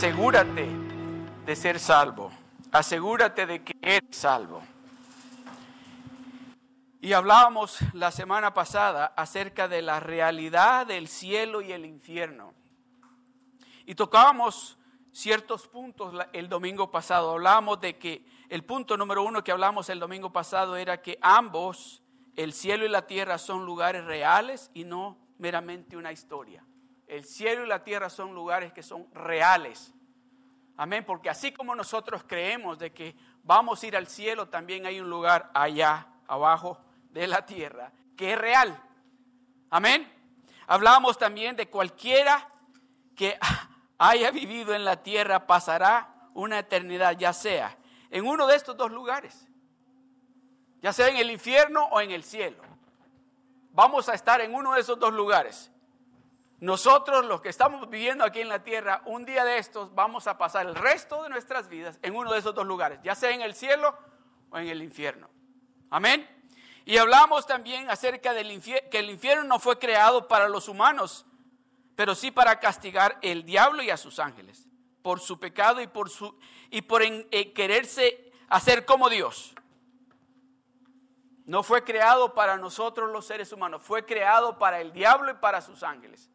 Asegúrate de ser salvo. Asegúrate de que eres salvo. Y hablábamos la semana pasada acerca de la realidad del cielo y el infierno. Y tocábamos ciertos puntos el domingo pasado. Hablábamos de que el punto número uno que hablamos el domingo pasado era que ambos, el cielo y la tierra, son lugares reales y no meramente una historia. El cielo y la tierra son lugares que son reales. Amén, porque así como nosotros creemos de que vamos a ir al cielo, también hay un lugar allá abajo de la tierra que es real. Amén. Hablamos también de cualquiera que haya vivido en la tierra pasará una eternidad, ya sea en uno de estos dos lugares, ya sea en el infierno o en el cielo. Vamos a estar en uno de esos dos lugares. Nosotros, los que estamos viviendo aquí en la tierra, un día de estos vamos a pasar el resto de nuestras vidas en uno de esos dos lugares, ya sea en el cielo o en el infierno. Amén. Y hablamos también acerca del infierno, que el infierno no fue creado para los humanos, pero sí para castigar el diablo y a sus ángeles por su pecado y por su y por eh, quererse hacer como Dios. No fue creado para nosotros los seres humanos, fue creado para el diablo y para sus ángeles.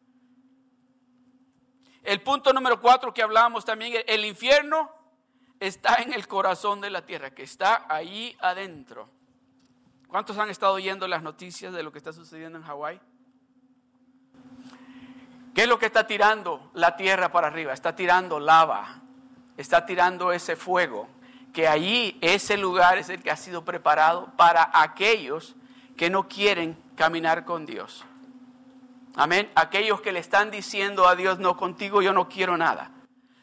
El punto número cuatro que hablábamos también, el infierno está en el corazón de la tierra, que está ahí adentro. ¿Cuántos han estado oyendo las noticias de lo que está sucediendo en Hawái? ¿Qué es lo que está tirando la tierra para arriba? Está tirando lava, está tirando ese fuego, que allí ese lugar es el que ha sido preparado para aquellos que no quieren caminar con Dios. Amén. Aquellos que le están diciendo a Dios, no contigo yo no quiero nada.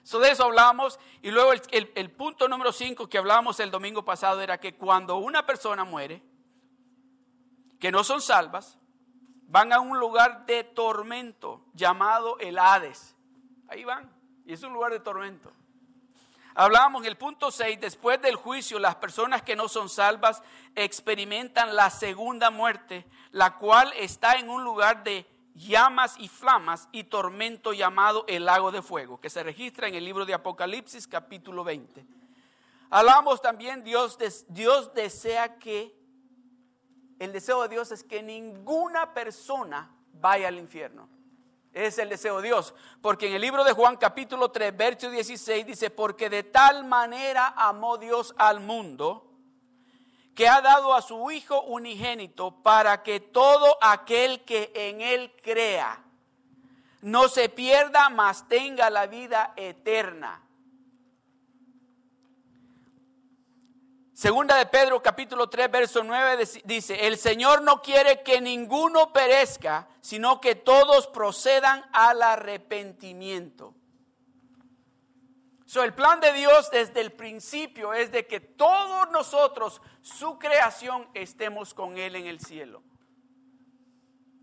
So de eso hablamos. Y luego el, punto número 5 que hablamos el domingo pasado era que cuando una persona muere, que no son salvas, van a un lugar de tormento llamado el Hades. Ahí van. Y es un lugar de tormento. Hablábamos en el punto 6, después del juicio, las personas que no son salvas experimentan la segunda muerte, la cual está en un lugar de llamas y flamas y tormento llamado el lago de fuego, que se registra en el libro de Apocalipsis capítulo 20. Hablamos también, Dios, Dios desea que, el deseo de Dios es que ninguna persona vaya al infierno. Es el deseo de Dios. Porque en el libro de Juan capítulo 3, verso 16 dice, porque de tal manera amó Dios al mundo que ha dado a su Hijo unigénito para que todo aquel que en Él crea no se pierda, mas tenga la vida eterna. Segunda de Pedro capítulo 3 verso 9 dice, el Señor no quiere que ninguno perezca, sino que todos procedan al arrepentimiento el plan de Dios desde el principio es de que todos nosotros, su creación, estemos con Él en el cielo.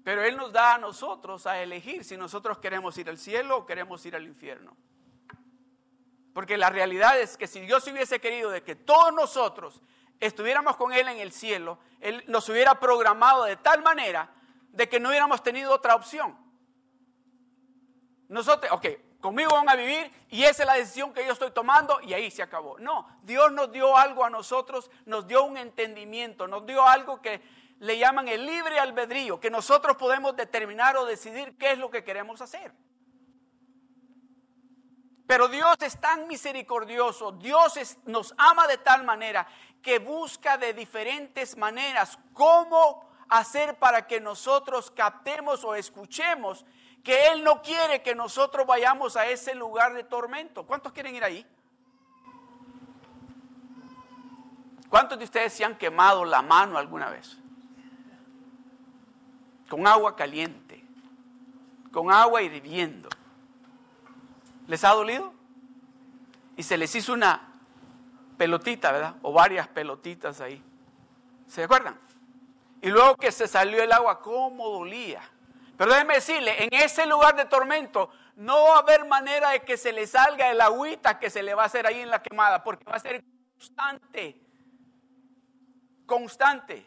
Pero Él nos da a nosotros a elegir si nosotros queremos ir al cielo o queremos ir al infierno. Porque la realidad es que si Dios hubiese querido de que todos nosotros estuviéramos con Él en el cielo, Él nos hubiera programado de tal manera de que no hubiéramos tenido otra opción. Nosotros, ok, conmigo van a vivir y esa es la decisión que yo estoy tomando y ahí se acabó. No, Dios nos dio algo a nosotros, nos dio un entendimiento, nos dio algo que le llaman el libre albedrío, que nosotros podemos determinar o decidir qué es lo que queremos hacer. Pero Dios es tan misericordioso, Dios nos ama de tal manera que busca de diferentes maneras cómo hacer para que nosotros captemos o escuchemos que Él no quiere que nosotros vayamos a ese lugar de tormento. ¿Cuántos quieren ir ahí? ¿Cuántos de ustedes se han quemado la mano alguna vez? Con agua caliente, con agua hirviendo. ¿Les ha dolido? Y se les hizo una pelotita, ¿verdad? O varias pelotitas ahí. ¿Se acuerdan? Y luego que se salió el agua, ¿cómo dolía? Pero déjeme decirle, en ese lugar de tormento no va a haber manera de que se le salga el agüita que se le va a hacer ahí en la quemada, porque va a ser constante. Constante.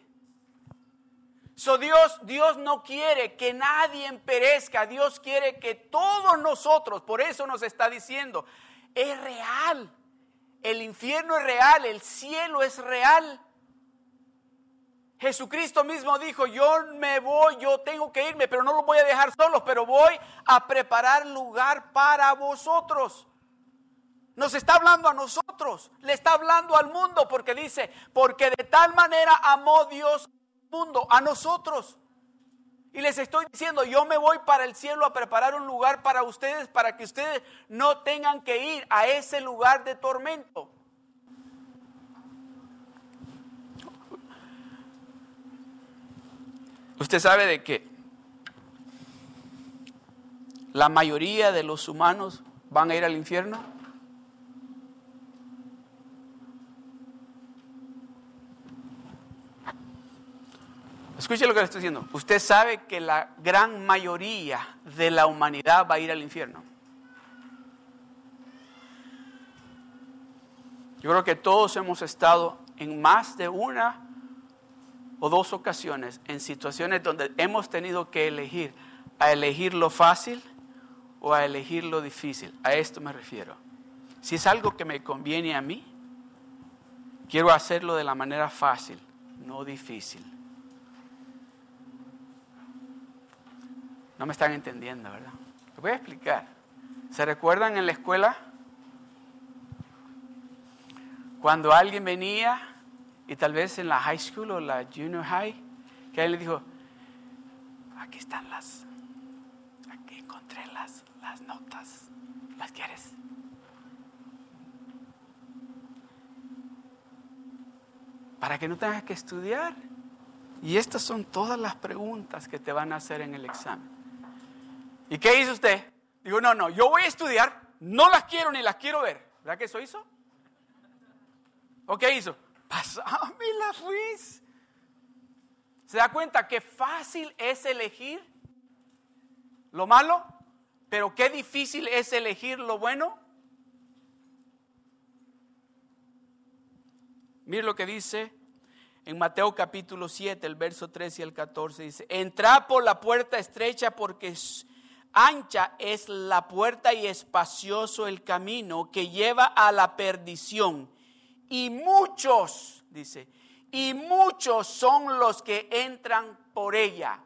So Dios, Dios no quiere que nadie perezca, Dios quiere que todos nosotros, por eso nos está diciendo, es real, el infierno es real, el cielo es real. Jesucristo mismo dijo, yo me voy, yo tengo que irme, pero no los voy a dejar solos, pero voy a preparar lugar para vosotros. Nos está hablando a nosotros, le está hablando al mundo porque dice, porque de tal manera amó Dios al mundo, a nosotros. Y les estoy diciendo, yo me voy para el cielo a preparar un lugar para ustedes, para que ustedes no tengan que ir a ese lugar de tormento. Usted sabe de que la mayoría de los humanos van a ir al infierno. Escuche lo que le estoy diciendo. Usted sabe que la gran mayoría de la humanidad va a ir al infierno. Yo creo que todos hemos estado en más de una o dos ocasiones en situaciones donde hemos tenido que elegir a elegir lo fácil o a elegir lo difícil. A esto me refiero. Si es algo que me conviene a mí, quiero hacerlo de la manera fácil, no difícil. No me están entendiendo, ¿verdad? Lo voy a explicar. ¿Se recuerdan en la escuela? Cuando alguien venía y tal vez en la high school o la junior high, que él le dijo, aquí están las, aquí encontré las, las notas, ¿las quieres? Para que no tengas que estudiar. Y estas son todas las preguntas que te van a hacer en el examen. ¿Y qué hizo usted? Digo, no, no, yo voy a estudiar, no las quiero ni las quiero ver. ¿Verdad que eso hizo? ¿O qué hizo? Pasame la Ruiz. ¿Se da cuenta que fácil es elegir lo malo? Pero qué difícil es elegir lo bueno. Mire lo que dice en Mateo capítulo 7, el verso 13 y el 14. Dice, entra por la puerta estrecha porque ancha es la puerta y espacioso el camino que lleva a la perdición y muchos, dice, y muchos son los que entran por ella.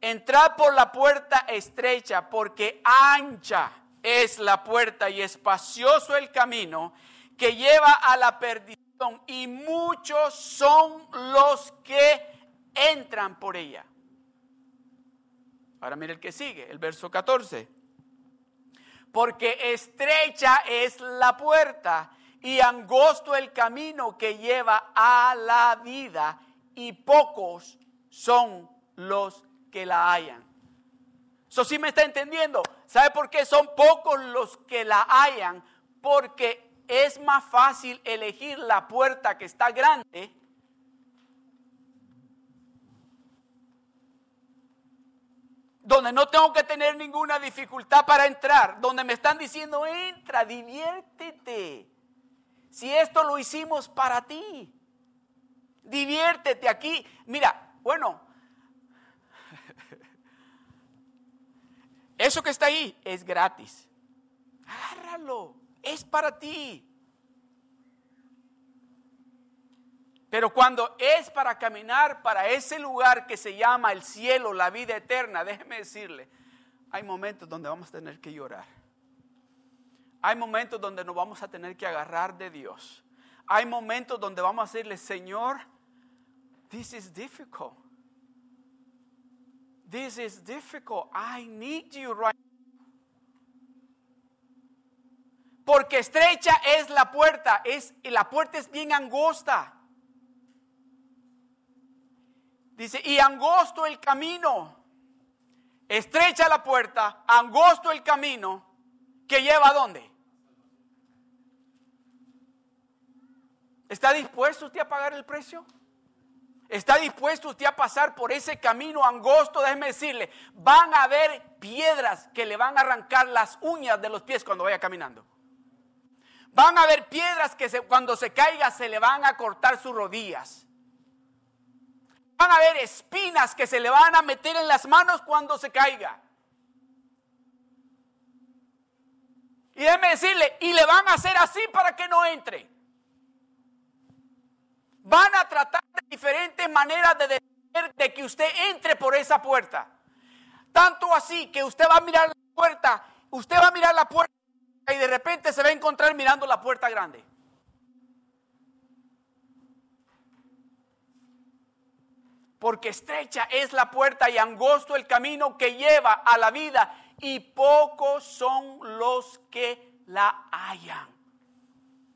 Entrad por la puerta estrecha, porque ancha es la puerta y espacioso el camino que lleva a la perdición, y muchos son los que entran por ella. Ahora mire el que sigue, el verso 14. Porque estrecha es la puerta y angosto el camino que lleva a la vida y pocos son los que la hallan. Eso sí me está entendiendo. ¿Sabe por qué son pocos los que la hallan? Porque es más fácil elegir la puerta que está grande donde no tengo que tener ninguna dificultad para entrar, donde me están diciendo, entra, diviértete. Si esto lo hicimos para ti, diviértete aquí. Mira, bueno, eso que está ahí es gratis. Agárralo, es para ti. Pero cuando es para caminar para ese lugar que se llama el cielo, la vida eterna, déjeme decirle, hay momentos donde vamos a tener que llorar. Hay momentos donde nos vamos a tener que agarrar de Dios. Hay momentos donde vamos a decirle, Señor, this is difficult. This is difficult. I need you right Porque estrecha es la puerta, es, la puerta es bien angosta. Dice, y angosto el camino. Estrecha la puerta, angosto el camino que lleva a dónde? ¿Está dispuesto usted a pagar el precio? ¿Está dispuesto usted a pasar por ese camino angosto? Déjeme decirle, van a haber piedras que le van a arrancar las uñas de los pies cuando vaya caminando. Van a haber piedras que cuando se caiga se le van a cortar sus rodillas. van a haber espinas que se le van a meter en las manos cuando se caiga. Y déjeme decirle, y le van a hacer así para que no entre. Van a tratar de diferentes maneras de de que usted entre por esa puerta. Tanto así que usted va a mirar la puerta, usted va a mirar la puerta y de repente se va a encontrar mirando la puerta grande. Porque estrecha es la puerta y angosto el camino que lleva a la vida y pocos son los que la hallan.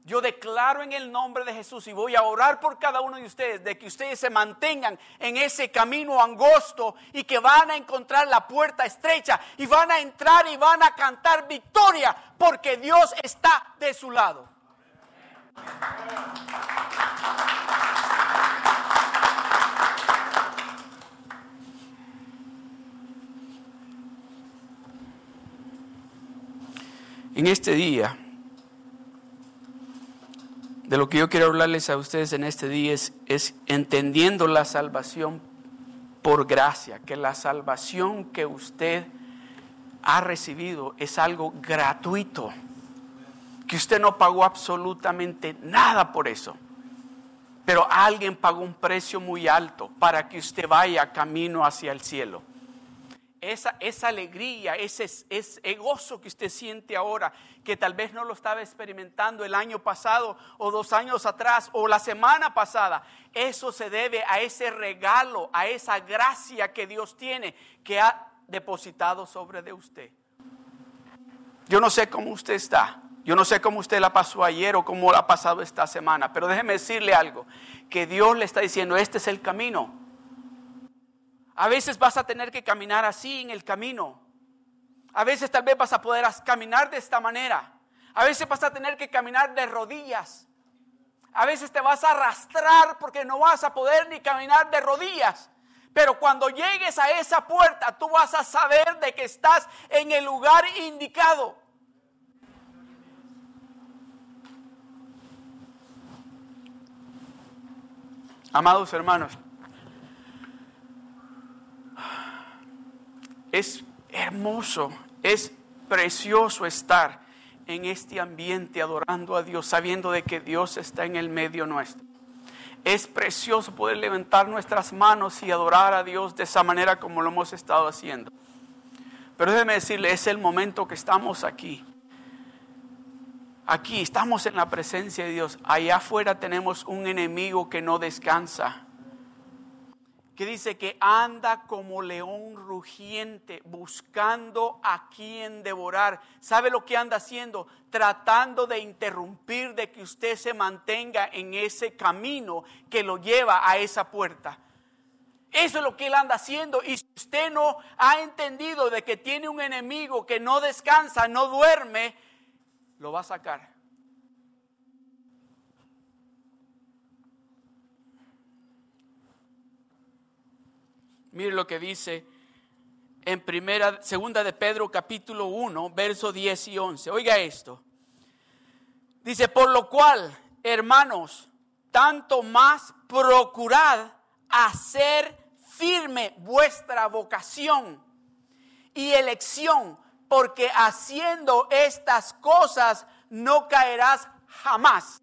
Yo declaro en el nombre de Jesús y voy a orar por cada uno de ustedes de que ustedes se mantengan en ese camino angosto y que van a encontrar la puerta estrecha y van a entrar y van a cantar victoria porque Dios está de su lado. En este día de lo que yo quiero hablarles a ustedes en este día es, entendiendo la salvación por gracia, que la salvación que usted ha recibido es algo gratuito, que usted no pagó absolutamente nada por eso, pero alguien pagó un precio muy alto para que usted vaya camino hacia el cielo esa, esa alegría, ese, gozo que usted siente ahora, que tal vez no lo estaba experimentando el año pasado o dos años atrás o la semana pasada, eso se debe a ese regalo, a esa gracia que Dios tiene, que ha depositado sobre de usted. Yo no sé cómo usted está, yo no sé cómo usted la pasó ayer o cómo la ha pasado esta semana, pero déjeme decirle algo, que Dios le está diciendo, este es el camino a veces vas a tener que caminar así en el camino. A veces tal vez vas a poder caminar de esta manera. A veces vas a tener que caminar de rodillas. A veces te vas a arrastrar porque no vas a poder ni caminar de rodillas. Pero cuando llegues a esa puerta, tú vas a saber de que estás en el lugar indicado. Amados hermanos, Es hermoso, es precioso estar en este ambiente adorando a Dios, sabiendo de que Dios está en el medio nuestro. Es precioso poder levantar nuestras manos y adorar a Dios de esa manera como lo hemos estado haciendo. Pero déjeme decirle, es el momento que estamos aquí. Aquí estamos en la presencia de Dios. Allá afuera tenemos un enemigo que no descansa que dice que anda como león rugiente buscando a quien devorar. ¿Sabe lo que anda haciendo? Tratando de interrumpir de que usted se mantenga en ese camino que lo lleva a esa puerta. Eso es lo que él anda haciendo. Y si usted no ha entendido de que tiene un enemigo que no descansa, no duerme, lo va a sacar. Mire lo que dice en primera, segunda de Pedro capítulo 1, verso 10 y 11. Oiga esto. Dice, por lo cual, hermanos, tanto más procurad hacer firme vuestra vocación y elección, porque haciendo estas cosas no caerás jamás.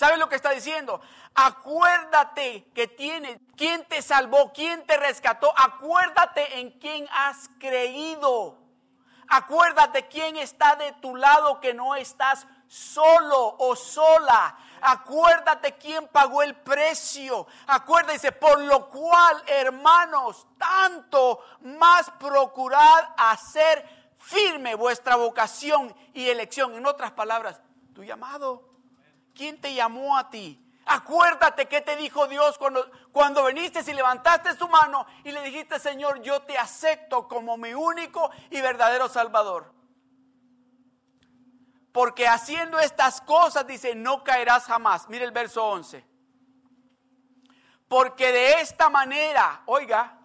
¿Sabe lo que está diciendo? Acuérdate que tiene, quién te salvó, quién te rescató. Acuérdate en quién has creído. Acuérdate quién está de tu lado, que no estás solo o sola. Acuérdate quién pagó el precio. Acuérdese, por lo cual, hermanos, tanto más procurad hacer firme vuestra vocación y elección. En otras palabras, tu llamado. ¿Quién te llamó a ti? Acuérdate que te dijo Dios cuando, cuando viniste y levantaste tu mano y le dijiste, Señor, yo te acepto como mi único y verdadero Salvador. Porque haciendo estas cosas, dice, no caerás jamás. Mire el verso 11. Porque de esta manera, oiga,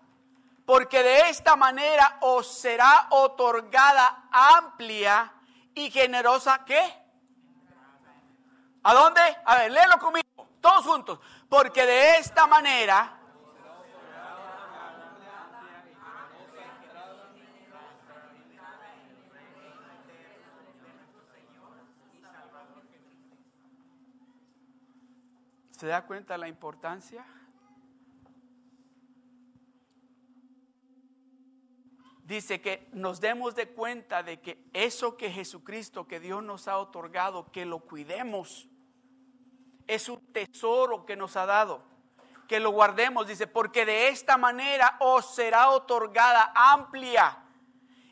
porque de esta manera os será otorgada amplia y generosa, ¿qué? ¿A dónde? A ver, léelo conmigo, todos juntos. Porque de esta manera... ¿Se da cuenta la importancia? dice que nos demos de cuenta de que eso que Jesucristo, que Dios nos ha otorgado, que lo cuidemos. Es un tesoro que nos ha dado. Que lo guardemos, dice, porque de esta manera os será otorgada amplia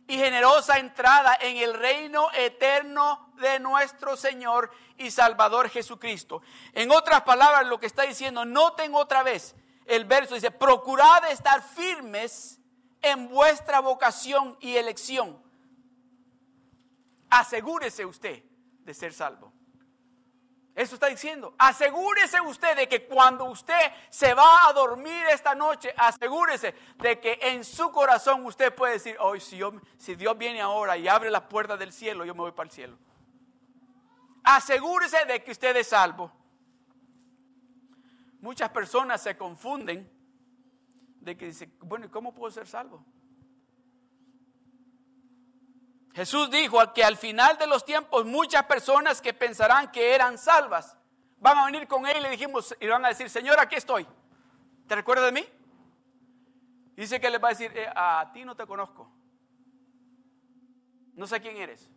y generosa entrada en el reino eterno de nuestro Señor y Salvador Jesucristo. En otras palabras, lo que está diciendo, noten otra vez el verso, dice, procurad estar firmes en vuestra vocación y elección. Asegúrese usted de ser salvo. Eso está diciendo. Asegúrese usted de que cuando usted se va a dormir esta noche, asegúrese de que en su corazón usted puede decir, hoy si, si Dios viene ahora y abre las puertas del cielo, yo me voy para el cielo. Asegúrese de que usted es salvo. Muchas personas se confunden de que dicen, bueno, ¿y cómo puedo ser salvo? Jesús dijo que al final de los tiempos muchas personas que pensarán que eran salvas van a venir con él y le dijimos y van a decir, Señor, aquí estoy. ¿Te recuerdas de mí? Dice que les va a decir, eh, a ti no te conozco. No sé quién eres.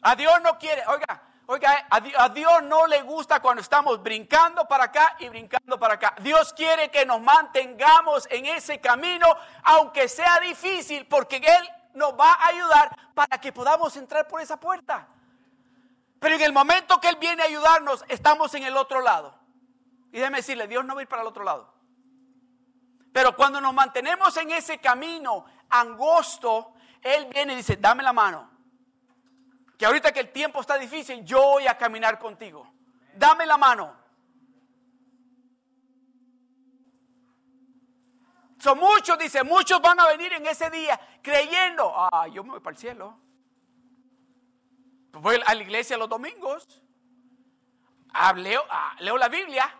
A Dios no quiere, oiga, oiga, a Dios no le gusta cuando estamos brincando para acá y brincando para acá. Dios quiere que nos mantengamos en ese camino, aunque sea difícil, porque Él nos va a ayudar para que podamos entrar por esa puerta. Pero en el momento que Él viene a ayudarnos, estamos en el otro lado. Y déjeme decirle, Dios no va a ir para el otro lado. Pero cuando nos mantenemos en ese camino angosto, Él viene y dice, dame la mano que ahorita que el tiempo está difícil, yo voy a caminar contigo. Dame la mano. Son muchos, dice, muchos van a venir en ese día creyendo, ah, yo me voy para el cielo. Voy a la iglesia los domingos, leo, ah, leo la Biblia,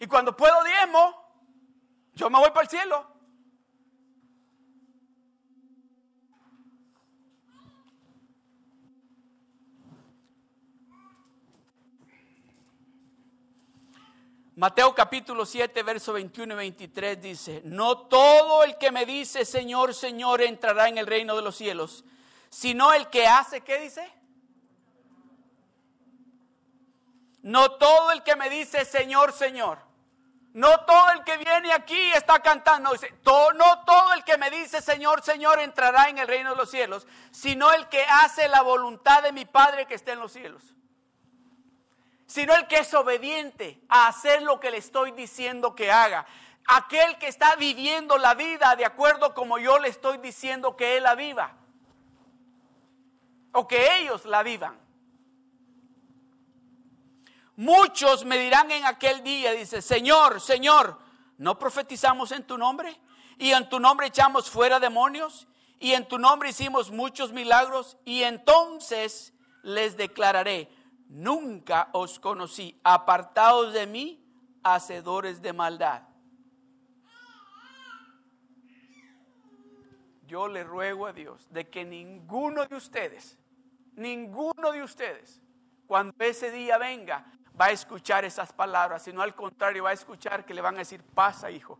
y cuando puedo diezmo, yo me voy para el cielo. Mateo capítulo 7, verso 21 y 23 dice, no todo el que me dice Señor, Señor entrará en el reino de los cielos, sino el que hace, ¿qué dice? No todo el que me dice Señor, Señor. No todo el que viene aquí está cantando. No todo el que me dice Señor, Señor entrará en el reino de los cielos, sino el que hace la voluntad de mi Padre que está en los cielos sino el que es obediente a hacer lo que le estoy diciendo que haga. Aquel que está viviendo la vida de acuerdo como yo le estoy diciendo que él la viva. O que ellos la vivan. Muchos me dirán en aquel día, dice, Señor, Señor, ¿no profetizamos en tu nombre? Y en tu nombre echamos fuera demonios. Y en tu nombre hicimos muchos milagros. Y entonces les declararé, nunca os conocí, apartados de mí, hacedores de maldad. Yo le ruego a Dios de que ninguno de ustedes, ninguno de ustedes, cuando ese día venga, va a escuchar esas palabras, sino al contrario va a escuchar que le van a decir, pasa hijo,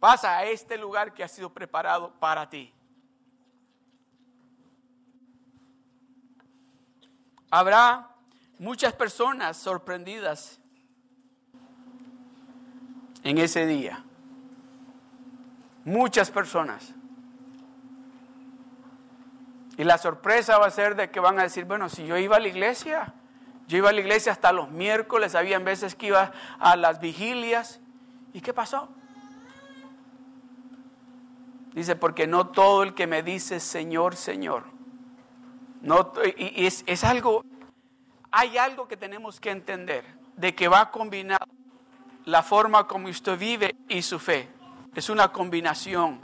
pasa a este lugar que ha sido preparado para ti. Habrá muchas personas sorprendidas en ese día. Muchas personas. Y la sorpresa va a ser de que van a decir, bueno, si yo iba a la iglesia, yo iba a la iglesia hasta los miércoles, había veces que iba a las vigilias. ¿Y qué pasó? Dice, porque no todo el que me dice Señor, Señor. No, y es, es algo hay algo que tenemos que entender, de que va a combinar la forma como usted vive y su fe. Es una combinación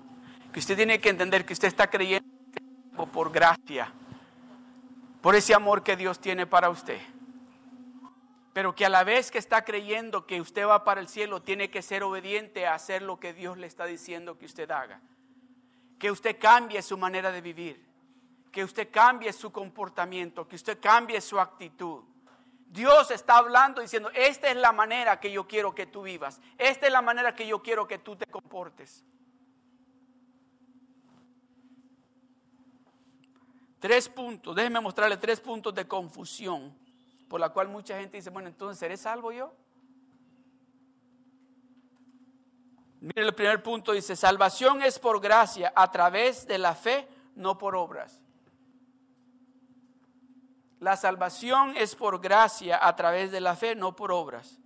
que usted tiene que entender que usted está creyendo por gracia, por ese amor que Dios tiene para usted. Pero que a la vez que está creyendo que usted va para el cielo, tiene que ser obediente a hacer lo que Dios le está diciendo que usted haga. Que usted cambie su manera de vivir que usted cambie su comportamiento, que usted cambie su actitud, Dios está hablando diciendo, esta es la manera que yo quiero que tú vivas, esta es la manera que yo quiero que tú te comportes. Tres puntos, déjenme mostrarle tres puntos de confusión por la cual mucha gente dice, bueno, entonces, ¿seré salvo yo? Miren el primer punto, dice, salvación es por gracia a través de la fe, no por obras. La salvación es por gracia a través de la fe, no por obras.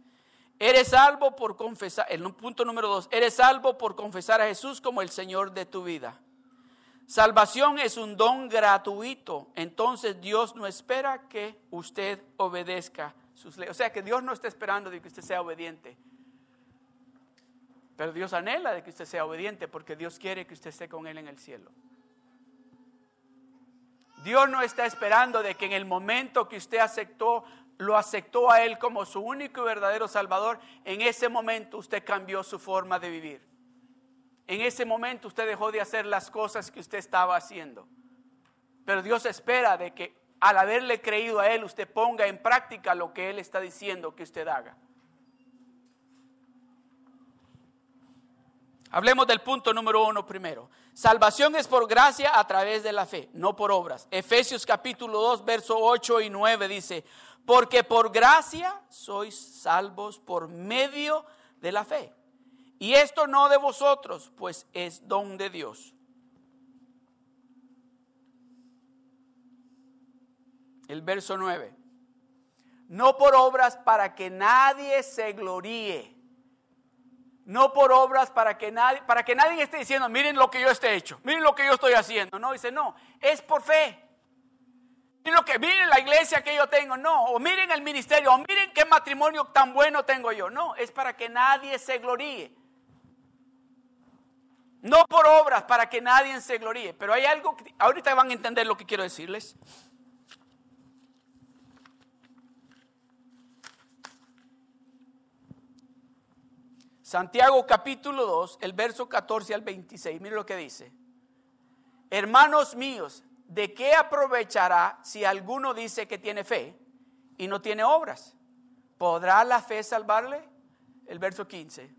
Eres salvo por confesar, el punto número dos, eres salvo por confesar a Jesús como el Señor de tu vida. Salvación es un don gratuito, entonces Dios no espera que usted obedezca sus leyes. O sea que Dios no está esperando de que usted sea obediente. Pero Dios anhela de que usted sea obediente porque Dios quiere que usted esté con Él en el cielo. Dios no está esperando de que en el momento que usted aceptó, lo aceptó a Él como su único y verdadero Salvador, en ese momento usted cambió su forma de vivir. En ese momento usted dejó de hacer las cosas que usted estaba haciendo. Pero Dios espera de que al haberle creído a Él usted ponga en práctica lo que Él está diciendo que usted haga. Hablemos del punto número uno primero. Salvación es por gracia a través de la fe, no por obras. Efesios capítulo 2, verso 8 y 9 dice, porque por gracia sois salvos por medio de la fe. Y esto no de vosotros, pues es don de Dios. El verso 9. No por obras para que nadie se gloríe. No por obras para que nadie, para que nadie esté diciendo, miren lo que yo esté hecho, miren lo que yo estoy haciendo. No, dice, no, es por fe. Miren lo que, miren la iglesia que yo tengo, no, o miren el ministerio, o miren qué matrimonio tan bueno tengo yo. No, es para que nadie se gloríe. No por obras para que nadie se gloríe. Pero hay algo que ahorita van a entender lo que quiero decirles. Santiago capítulo 2, el verso 14 al 26. Mire lo que dice. Hermanos míos, ¿de qué aprovechará si alguno dice que tiene fe y no tiene obras? ¿Podrá la fe salvarle? El verso 15.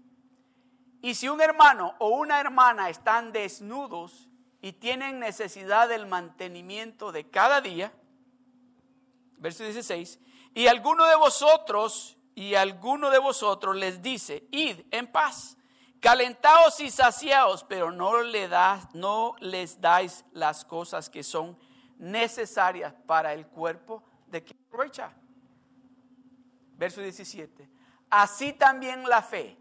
Y si un hermano o una hermana están desnudos y tienen necesidad del mantenimiento de cada día, verso 16, y alguno de vosotros y alguno de vosotros les dice, id en paz, calentaos y saciaos, pero no, le das, no les dais las cosas que son necesarias para el cuerpo de quien aprovecha. Verso 17. Así también la fe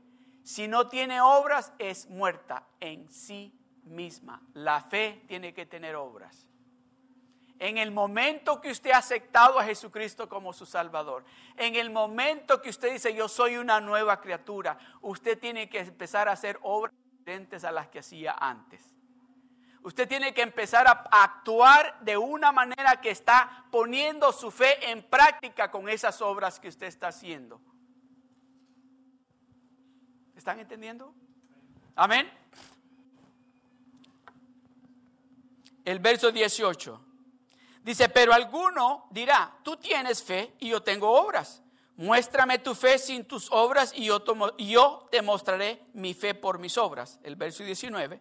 si no tiene obras, es muerta en sí misma. La fe tiene que tener obras. En el momento que usted ha aceptado a Jesucristo como su Salvador, en el momento que usted dice yo soy una nueva criatura, usted tiene que empezar a hacer obras diferentes a las que hacía antes. Usted tiene que empezar a actuar de una manera que está poniendo su fe en práctica con esas obras que usted está haciendo. ¿Están entendiendo? Amén. El verso 18 dice, pero alguno dirá, tú tienes fe y yo tengo obras. Muéstrame tu fe sin tus obras y yo, yo te mostraré mi fe por mis obras. El verso 19.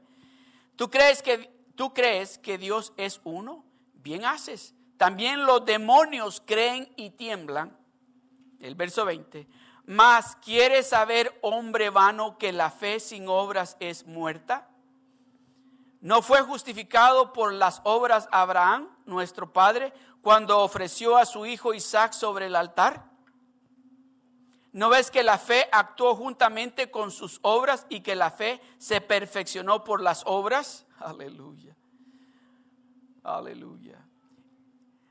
¿Tú crees, que, ¿Tú crees que Dios es uno? Bien haces. También los demonios creen y tiemblan. El verso 20. Mas, ¿quieres saber, hombre vano, que la fe sin obras es muerta? ¿No fue justificado por las obras Abraham, nuestro padre, cuando ofreció a su hijo Isaac sobre el altar? ¿No ves que la fe actuó juntamente con sus obras y que la fe se perfeccionó por las obras? Aleluya. Aleluya.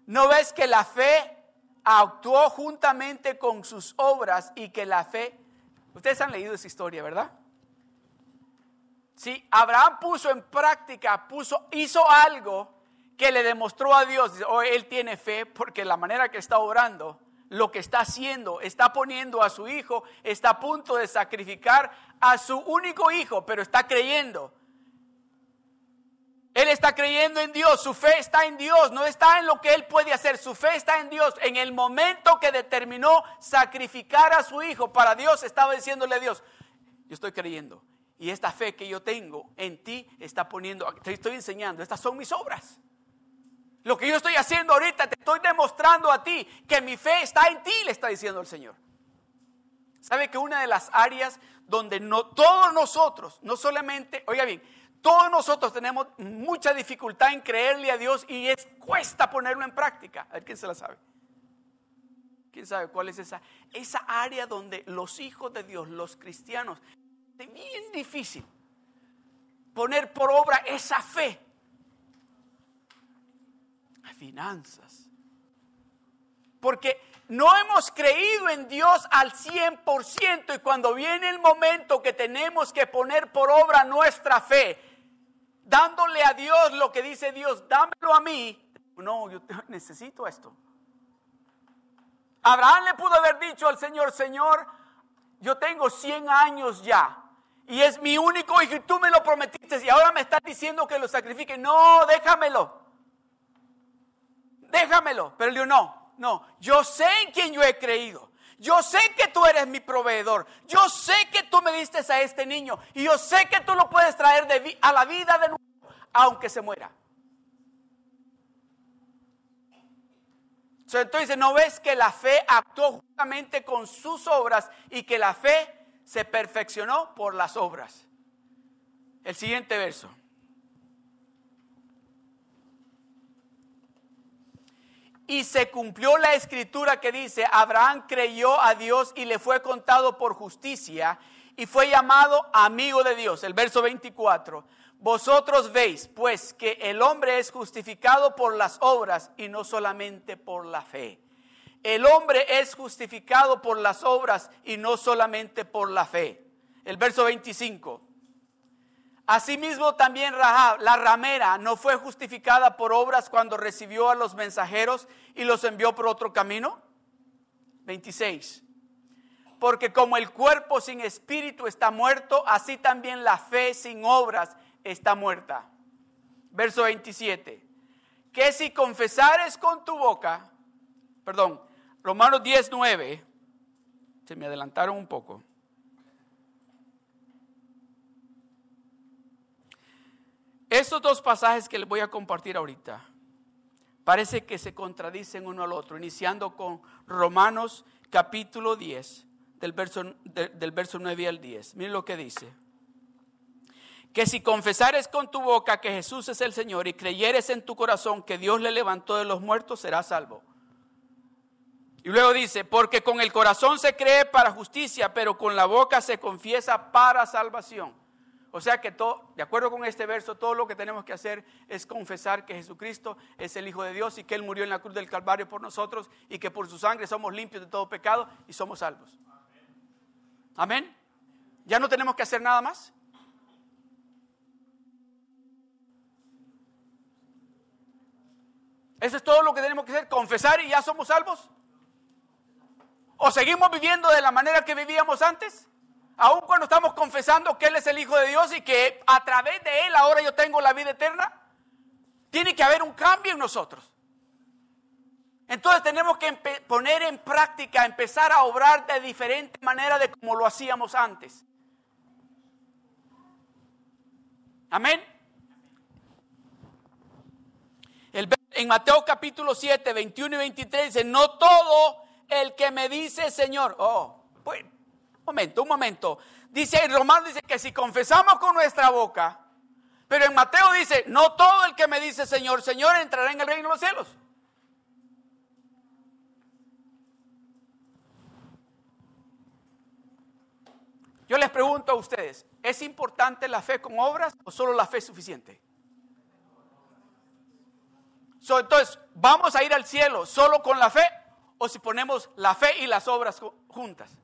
¿No ves que la fe actuó juntamente con sus obras y que la fe, ustedes han leído esa historia, ¿verdad? Sí, Abraham puso en práctica, puso, hizo algo que le demostró a Dios, oh, él tiene fe porque la manera que está obrando, lo que está haciendo, está poniendo a su hijo, está a punto de sacrificar a su único hijo, pero está creyendo. Él está creyendo en Dios, su fe está en Dios, no está en lo que Él puede hacer, su fe está en Dios. En el momento que determinó sacrificar a su hijo para Dios, estaba diciéndole a Dios, yo estoy creyendo. Y esta fe que yo tengo en ti está poniendo, te estoy enseñando, estas son mis obras. Lo que yo estoy haciendo ahorita, te estoy demostrando a ti que mi fe está en ti, le está diciendo el Señor. ¿Sabe que una de las áreas donde no, todos nosotros, no solamente, oiga bien, todos nosotros tenemos mucha dificultad en creerle a Dios y es cuesta ponerlo en práctica. A ver quién se la sabe. ¿Quién sabe cuál es esa? Esa área donde los hijos de Dios, los cristianos, es bien difícil poner por obra esa fe. Finanzas. Porque no hemos creído en Dios al 100% y cuando viene el momento que tenemos que poner por obra nuestra fe, dándole a Dios lo que dice Dios, dámelo a mí. No, yo necesito esto. Abraham le pudo haber dicho al Señor, Señor, yo tengo 100 años ya y es mi único hijo y tú me lo prometiste y ahora me estás diciendo que lo sacrifique. No, déjamelo. Déjamelo. Pero él dijo, no, no, yo sé en quién yo he creído. Yo sé que tú eres mi proveedor. Yo sé que tú me diste a este niño. Y yo sé que tú lo puedes traer a la vida de nuevo, aunque se muera. Entonces, ¿no ves que la fe actuó justamente con sus obras y que la fe se perfeccionó por las obras? El siguiente verso. Y se cumplió la escritura que dice, Abraham creyó a Dios y le fue contado por justicia y fue llamado amigo de Dios. El verso 24. Vosotros veis pues que el hombre es justificado por las obras y no solamente por la fe. El hombre es justificado por las obras y no solamente por la fe. El verso 25. Asimismo también Rahab, la ramera, no fue justificada por obras cuando recibió a los mensajeros y los envió por otro camino. 26. Porque como el cuerpo sin espíritu está muerto, así también la fe sin obras está muerta. Verso 27. Que si confesares con tu boca, perdón, Romanos 10, 9, se me adelantaron un poco. Estos dos pasajes que les voy a compartir ahorita parece que se contradicen uno al otro, iniciando con Romanos capítulo 10, del verso, del verso 9 al 10. Miren lo que dice. Que si confesares con tu boca que Jesús es el Señor y creyeres en tu corazón que Dios le levantó de los muertos, serás salvo. Y luego dice, porque con el corazón se cree para justicia, pero con la boca se confiesa para salvación. O sea que todo, de acuerdo con este verso, todo lo que tenemos que hacer es confesar que Jesucristo es el Hijo de Dios y que Él murió en la cruz del Calvario por nosotros y que por su sangre somos limpios de todo pecado y somos salvos. Amén. ¿Ya no tenemos que hacer nada más? Eso es todo lo que tenemos que hacer, confesar y ya somos salvos. ¿O seguimos viviendo de la manera que vivíamos antes? Aún cuando estamos confesando que Él es el Hijo de Dios y que a través de Él ahora yo tengo la vida eterna, tiene que haber un cambio en nosotros. Entonces tenemos que poner en práctica, empezar a obrar de diferente manera de como lo hacíamos antes. Amén. en Mateo capítulo 7, 21 y 23 dice, no todo el que me dice Señor, oh, pues momento, un momento. Dice en Romano dice que si confesamos con nuestra boca, pero en Mateo dice, no todo el que me dice Señor, Señor entrará en el reino de los cielos. Yo les pregunto a ustedes, ¿es importante la fe con obras o solo la fe suficiente? entonces, ¿vamos a ir al cielo solo con la fe o si ponemos la fe y las obras juntas?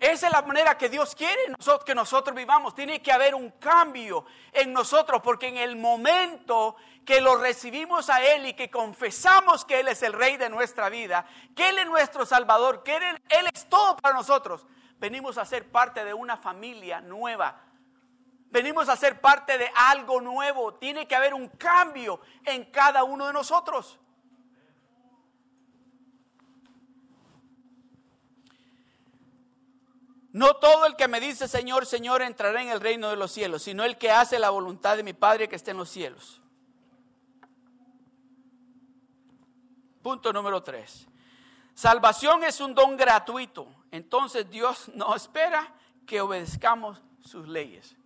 Esa es la manera que Dios quiere que nosotros vivamos. Tiene que haber un cambio en nosotros porque en el momento que lo recibimos a Él y que confesamos que Él es el Rey de nuestra vida, que Él es nuestro Salvador, que Él, Él es todo para nosotros, venimos a ser parte de una familia nueva. Venimos a ser parte de algo nuevo. Tiene que haber un cambio en cada uno de nosotros. No todo el que me dice Señor, Señor entrará en el reino de los cielos, sino el que hace la voluntad de mi Padre que está en los cielos. Punto número tres. Salvación es un don gratuito. Entonces Dios no espera que obedezcamos sus leyes.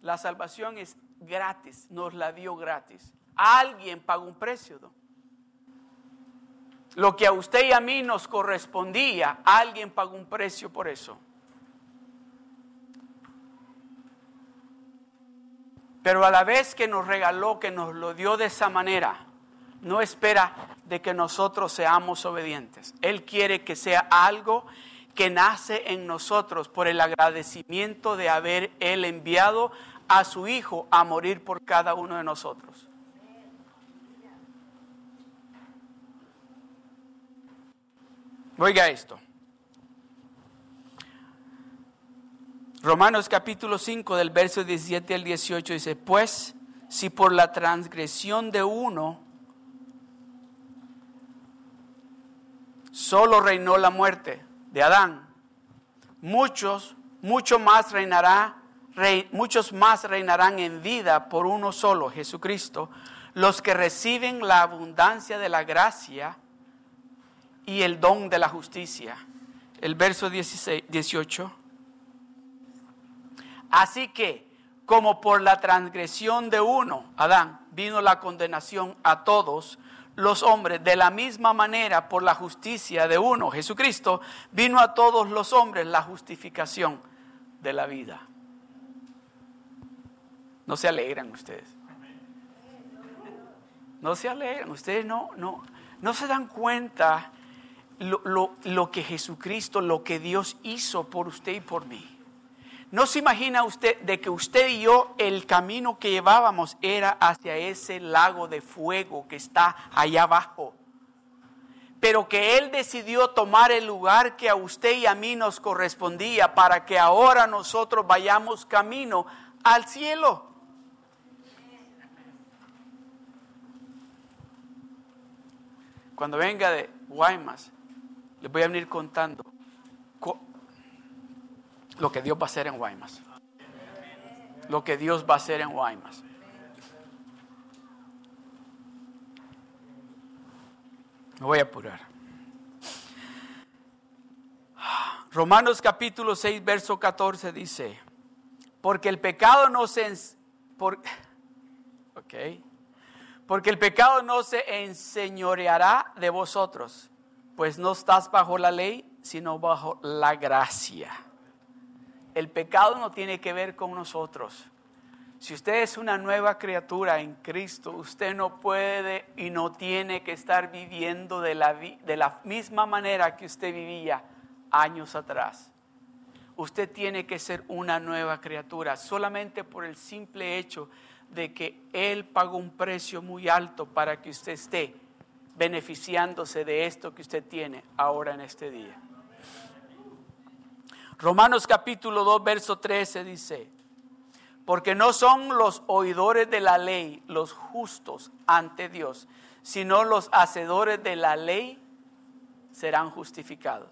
La salvación es gratis, nos la dio gratis. Alguien pagó un precio. Lo que a usted y a mí nos correspondía, alguien pagó un precio por eso. Pero a la vez que nos regaló, que nos lo dio de esa manera, no espera de que nosotros seamos obedientes. Él quiere que sea algo que nace en nosotros por el agradecimiento de haber Él enviado a su Hijo a morir por cada uno de nosotros. Oiga esto. Romanos capítulo 5 del verso 17 al 18 dice, pues si por la transgresión de uno solo reinó la muerte de Adán, muchos, mucho más reinará, muchos más reinarán en vida por uno solo, Jesucristo, los que reciben la abundancia de la gracia y el don de la justicia. El verso 16, 18. Así que, como por la transgresión de uno, Adán, vino la condenación a todos los hombres, de la misma manera por la justicia de uno, Jesucristo, vino a todos los hombres la justificación de la vida. No se alegran ustedes. No se alegran, ustedes no, no, no se dan cuenta lo, lo que Jesucristo, lo que Dios hizo por usted y por mí. No se imagina usted de que usted y yo el camino que llevábamos era hacia ese lago de fuego que está allá abajo. Pero que Él decidió tomar el lugar que a usted y a mí nos correspondía para que ahora nosotros vayamos camino al cielo. Cuando venga de Guaymas, les voy a venir contando lo que Dios va a hacer en Guaymas. Lo que Dios va a hacer en Guaymas. Me voy a apurar. Romanos capítulo 6, verso 14 dice, porque el pecado no se... Por, porque el pecado no se enseñoreará de vosotros, pues no estás bajo la ley, sino bajo la gracia. El pecado no tiene que ver con nosotros. Si usted es una nueva criatura en Cristo, usted no puede y no tiene que estar viviendo de la, de la misma manera que usted vivía años atrás. Usted tiene que ser una nueva criatura solamente por el simple hecho de que Él pagó un precio muy alto para que usted esté beneficiándose de esto que usted tiene ahora en este día. Romanos capítulo 2, verso 13 dice, porque no son los oidores de la ley los justos ante Dios, sino los hacedores de la ley serán justificados.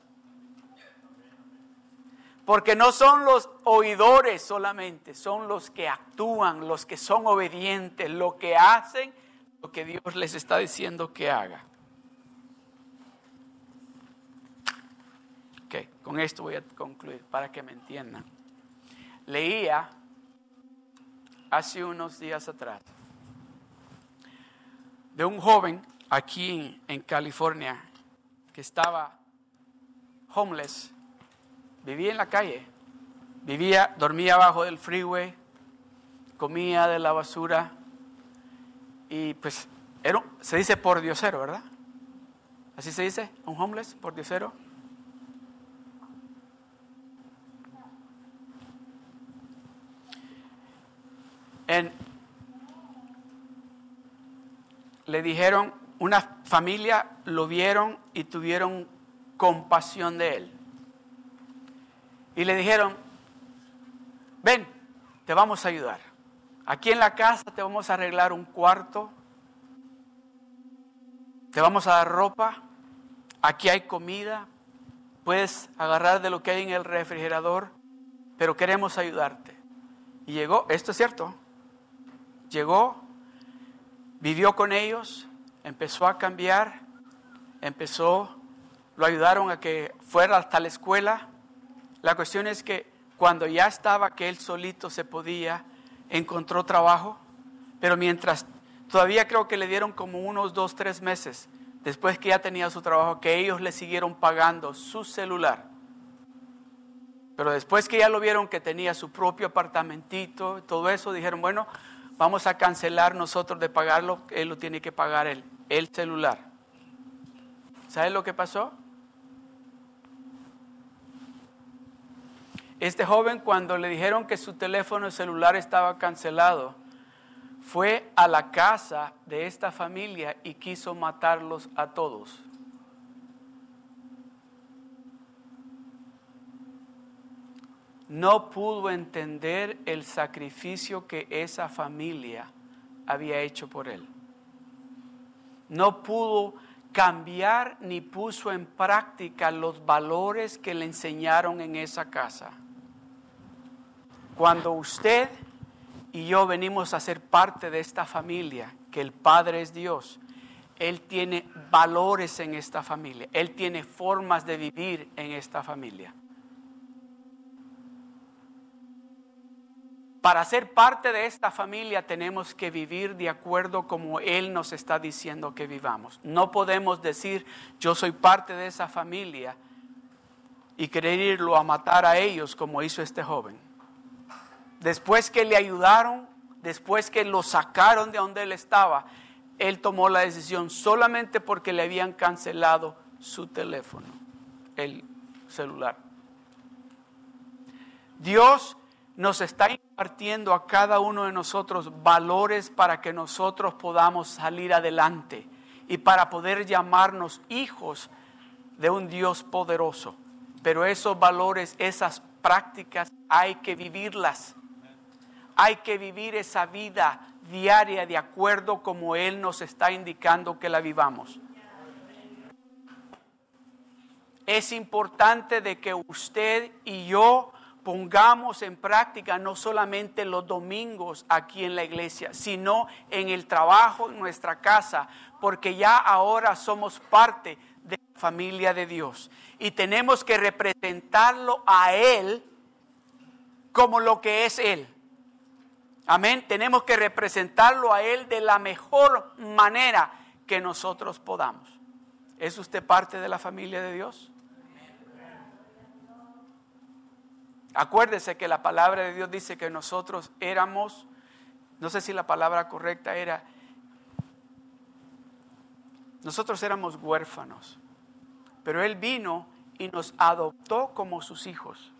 Porque no son los oidores solamente, son los que actúan, los que son obedientes, lo que hacen lo que Dios les está diciendo que haga. Con esto voy a concluir para que me entiendan. Leía hace unos días atrás de un joven aquí en California que estaba homeless, vivía en la calle, vivía, dormía abajo del freeway, comía de la basura y pues se dice por diosero, ¿verdad? Así se dice, un homeless por diosero. Le dijeron, una familia lo vieron y tuvieron compasión de él. Y le dijeron, ven, te vamos a ayudar. Aquí en la casa te vamos a arreglar un cuarto, te vamos a dar ropa, aquí hay comida, puedes agarrar de lo que hay en el refrigerador, pero queremos ayudarte. Y llegó, esto es cierto, llegó, vivió con ellos, empezó a cambiar, empezó, lo ayudaron a que fuera hasta la escuela. La cuestión es que cuando ya estaba que él solito se podía, encontró trabajo, pero mientras todavía creo que le dieron como unos dos, tres meses después que ya tenía su trabajo, que ellos le siguieron pagando su celular. Pero después que ya lo vieron que tenía su propio apartamentito, todo eso, dijeron, bueno, vamos a cancelar nosotros de pagarlo, él lo tiene que pagar él, el celular. ¿Sabes lo que pasó? Este joven cuando le dijeron que su teléfono celular estaba cancelado, fue a la casa de esta familia y quiso matarlos a todos. No pudo entender el sacrificio que esa familia había hecho por él. No pudo cambiar ni puso en práctica los valores que le enseñaron en esa casa. Cuando usted y yo venimos a ser parte de esta familia, que el Padre es Dios, Él tiene valores en esta familia, Él tiene formas de vivir en esta familia. Para ser parte de esta familia tenemos que vivir de acuerdo como Él nos está diciendo que vivamos. No podemos decir, yo soy parte de esa familia y querer irlo a matar a ellos como hizo este joven después que le ayudaron, después que lo sacaron de donde él estaba, él tomó la decisión solamente porque le habían cancelado su teléfono, el celular. Dios nos está impartiendo a cada uno de nosotros valores para que nosotros podamos salir adelante y para poder llamarnos hijos de un Dios poderoso. Pero esos valores, esas prácticas, hay que vivirlas. Hay que vivir esa vida diaria de acuerdo como Él nos está indicando que la vivamos. Es importante de que usted y yo pongamos en práctica no solamente los domingos aquí en la iglesia, sino en el trabajo, en nuestra casa, porque ya ahora somos parte de la familia de Dios y tenemos que representarlo a Él como lo que es Él. Amén. Tenemos que representarlo a Él de la mejor manera que nosotros podamos. ¿Es usted parte de la familia de Dios? Acuérdese que la palabra de Dios dice que nosotros éramos, no sé si la palabra correcta era, nosotros éramos huérfanos, pero Él vino y nos adoptó como sus hijos.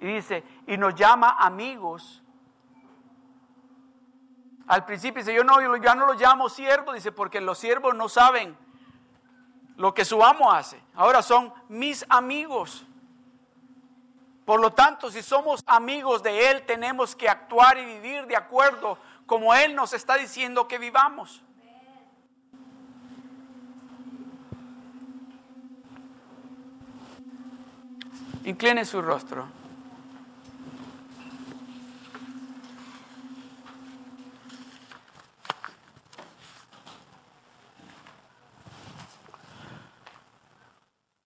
Y dice, y nos llama amigos al principio dice, yo no, yo ya no los llamo siervos, dice, porque los siervos no saben lo que su amo hace. Ahora son mis amigos. Por lo tanto, si somos amigos de Él, tenemos que actuar y vivir de acuerdo como Él nos está diciendo que vivamos. Incline su rostro.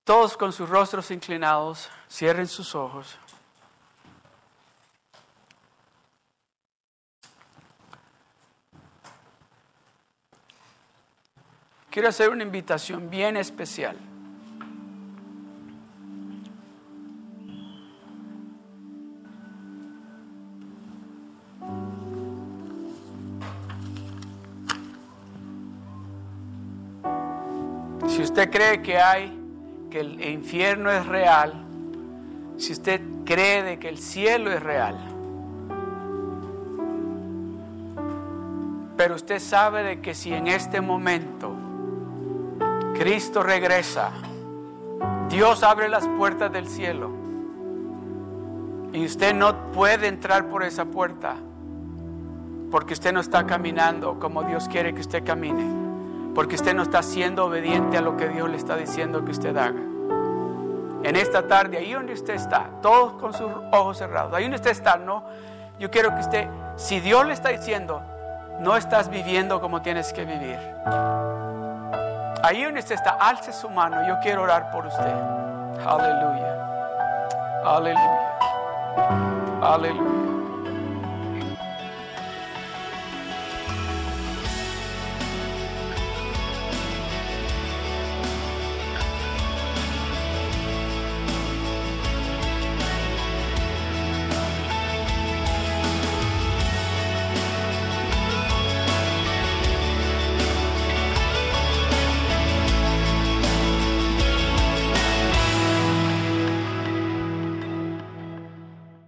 Todos con sus rostros inclinados, cierren sus ojos. Quiero hacer una invitación bien especial. Si usted cree que hay que el infierno es real, si usted cree que el cielo es real, pero usted sabe de que si en este momento Cristo regresa, Dios abre las puertas del cielo Y usted no puede entrar por esa puerta porque usted no está caminando como Dios quiere que usted camine. Porque usted no está siendo obediente a lo que Dios le está diciendo que usted haga. En esta tarde, ahí donde usted está, todos con sus ojos cerrados, ahí donde usted está, no, yo quiero que usted, si Dios le está diciendo, no estás viviendo como tienes que vivir. Ahí donde usted está, alce su mano, yo quiero orar por usted. Aleluya. Aleluya. Aleluya.